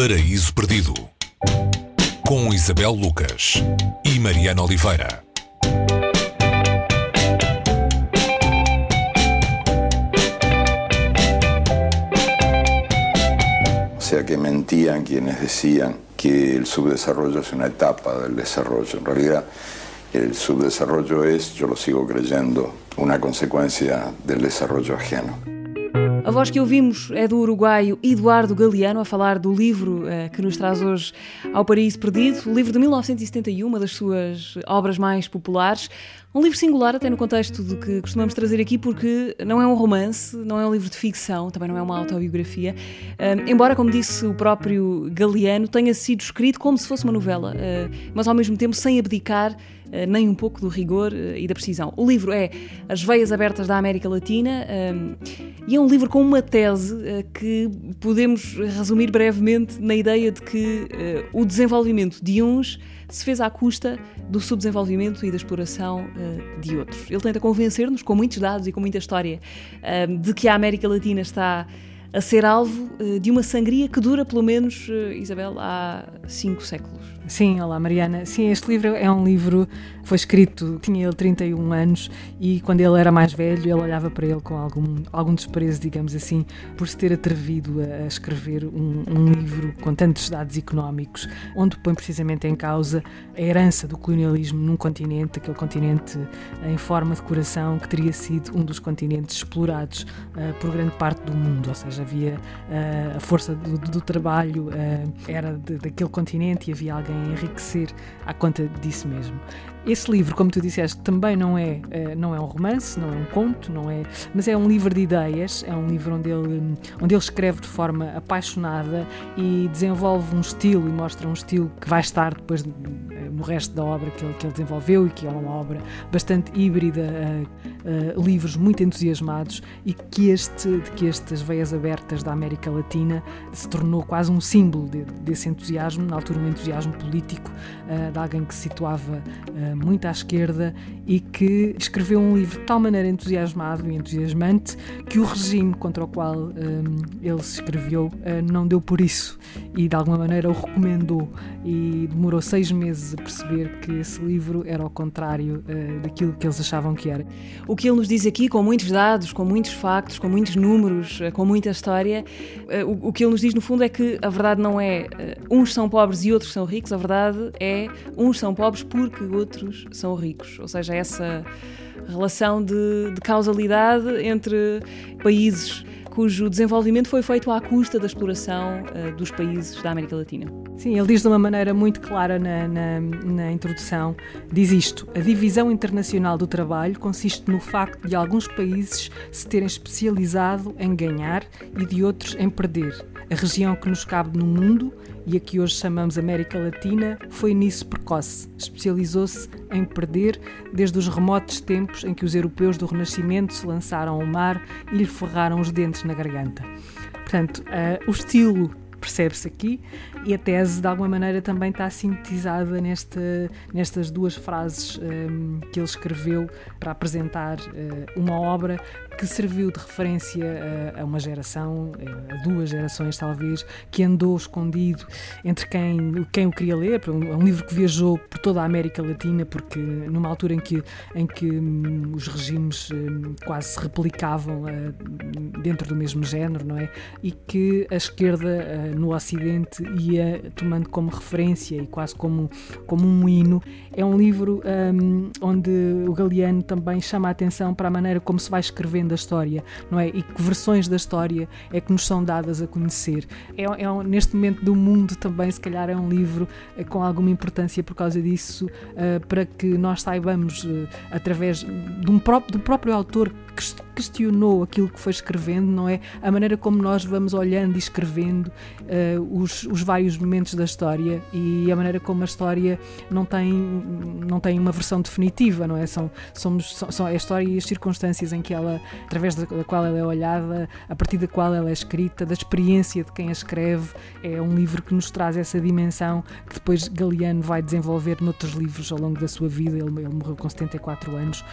Paraíso Perdido com Isabel Lucas e Mariana Oliveira. O sea que mentían quienes decían que el subdesarrollo es una etapa del desarrollo. En realidad, el subdesarrollo es, yo lo sigo creyendo, una consecuencia del desarrollo ajeno. A voz que ouvimos é do uruguaio Eduardo Galeano a falar do livro uh, que nos traz hoje ao Paraíso Perdido, o livro de 1971, uma das suas obras mais populares. Um livro singular, até no contexto do que costumamos trazer aqui, porque não é um romance, não é um livro de ficção, também não é uma autobiografia. Uh, embora, como disse o próprio Galeano, tenha sido escrito como se fosse uma novela, uh, mas ao mesmo tempo sem abdicar eh, nem um pouco do rigor eh, e da precisão. O livro é As Veias Abertas da América Latina eh, e é um livro com uma tese que podemos resumir brevemente na ideia de que o desenvolvimento de uns se fez à custa do subdesenvolvimento e da exploração de outros. Ele tenta convencer-nos, com muitos dados e com muita história, de que a América Latina está a ser alvo de uma sangria que dura pelo menos, Isabel, há cinco séculos. Sim, olá Mariana. Sim, este livro é um livro que foi escrito, tinha ele 31 anos e quando ele era mais velho ele olhava para ele com algum, algum desprezo, digamos assim, por se ter atrevido a, escrever um, um, livro com tantos dados económicos, onde põe precisamente em causa a herança do colonialismo num continente, aquele continente em forma de coração que teria sido um dos continentes explorados uh, por grande parte do mundo, ou seja, havia uh, a força do, do trabalho uh, era de, daquele continente e havia alguém enriquecer à conta disso mesmo. Esse livro, como tu disseste, também não é, eh, não é um romance, não é um conto, não é, mas é um livro de ideias, é um livro onde ele, onde ele escreve de forma apaixonada e desenvolve um estilo e mostra um estilo que vai estar depois no resto da obra que ele, que ele desenvolveu e que é uma obra bastante híbrida, uh, livros muito entusiasmados e que, este, que estas veias abertas da América Latina se tornou quase um símbolo de, desse entusiasmo, na altura um entusiasmo político uh, de alguém que se situava muito à esquerda e que escreveu um livro de tal maneira entusiasmado e entusiasmante que o regime contra o qual um, ele se escreveu não deu por isso e de alguma maneira o recomendou e demorou seis meses a perceber que esse livro era ao contrário uh, daquilo que eles achavam que era. O que ele nos diz aqui, com muitos dados, com muitos factos, com muitos números, uh, com muita história, o, o, que ele nos diz no fundo é que a verdade não é uns são pobres e outros são ricos, a verdade é uns são pobres porque outros são ricos. Ou seja, essa relação de, de causalidade entre países cujo desenvolvimento foi feito à custa da exploração uh, dos países da América Latina. Sim, ele diz de uma maneira muito clara na, na, na, introdução, diz isto, a divisão internacional do trabalho consiste no facto de alguns países se terem especializado em ganhar e de outros em perder. A região que nos cabe no mundo e a que hoje chamamos América Latina, foi nisso precoce. Especializou-se em perder desde os remotos tempos em que os europeus do Renascimento se lançaram ao mar e lhe ferraram os dentes na garganta. Portanto, uh, o estilo percebe-se aqui e a tese de alguma maneira também está sintetizada nesta, nestas duas frases um, que ele escreveu para apresentar uh, uma obra que serviu de referência a, a, uma geração, a duas gerações talvez, que andou escondido entre quem, quem o queria ler. É um, livro que viajou por toda a América Latina, porque numa altura em que, em que um, os regimes um, quase se replicavam uh, dentro do mesmo género, não é? E que a esquerda no Ocidente ia tomando como referência e quase como, como um hino. É um livro um, onde o Galeano também chama a atenção para a maneira como se vai escrevendo da história, não é? E que versões da história é que nos são dadas a conhecer. É, é um, neste momento do mundo também, se calhar, é um livro uh, com alguma importância por causa disso, uh, para que nós saibamos, uh, através um próprio, do próprio autor questionou aquilo que foi escrevendo, não é? A maneira como nós vamos olhando e escrevendo uh, os, os vários momentos da história e a maneira como a história não tem, não tem uma versão definitiva, não é? São, somos, são, são a história e as circunstâncias em que ela, através da, da qual ela é olhada, a partir da qual ela é escrita, da experiência de quem a escreve. É um livro que nos traz essa dimensão que depois Galeano vai desenvolver noutros livros ao longo da sua vida. Ele, ele morreu com 74 anos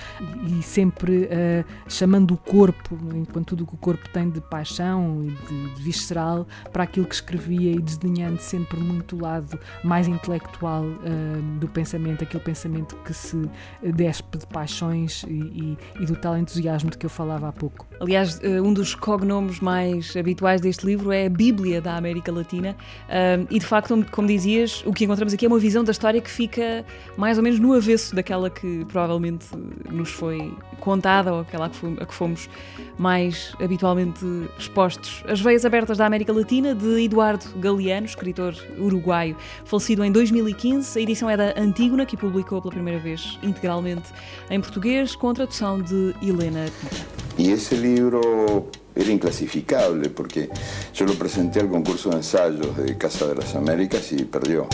e, e sempre uh, chamando o corpo, enquanto tudo o que o corpo tem de paixão e de, de visceral, para aquilo que escrevia e desdenhando sempre muito o lado mais intelectual uh, do pensamento, aquele pensamento que se despe de paixões e, e, e, do tal entusiasmo de que eu falava há pouco. Aliás, uh, um dos cognomes mais habituais deste livro é a Bíblia da América Latina uh, e de facto, como dizias, o que encontramos aqui é uma visão da história que fica mais ou menos no avesso daquela que provavelmente nos foi contada ou aquela a que fomos mais habitualmente expostos. As Veias Abertas da América Latina, de Eduardo Galeano, escritor uruguaio, falecido em 2015. A edição é da Antígona, que publicou pela primeira vez integralmente em português, com a tradução de Helena Pita. E esse livro era inclassificável porque eu lo presenté al concurso de ensayos de Casa de las Américas y perdió.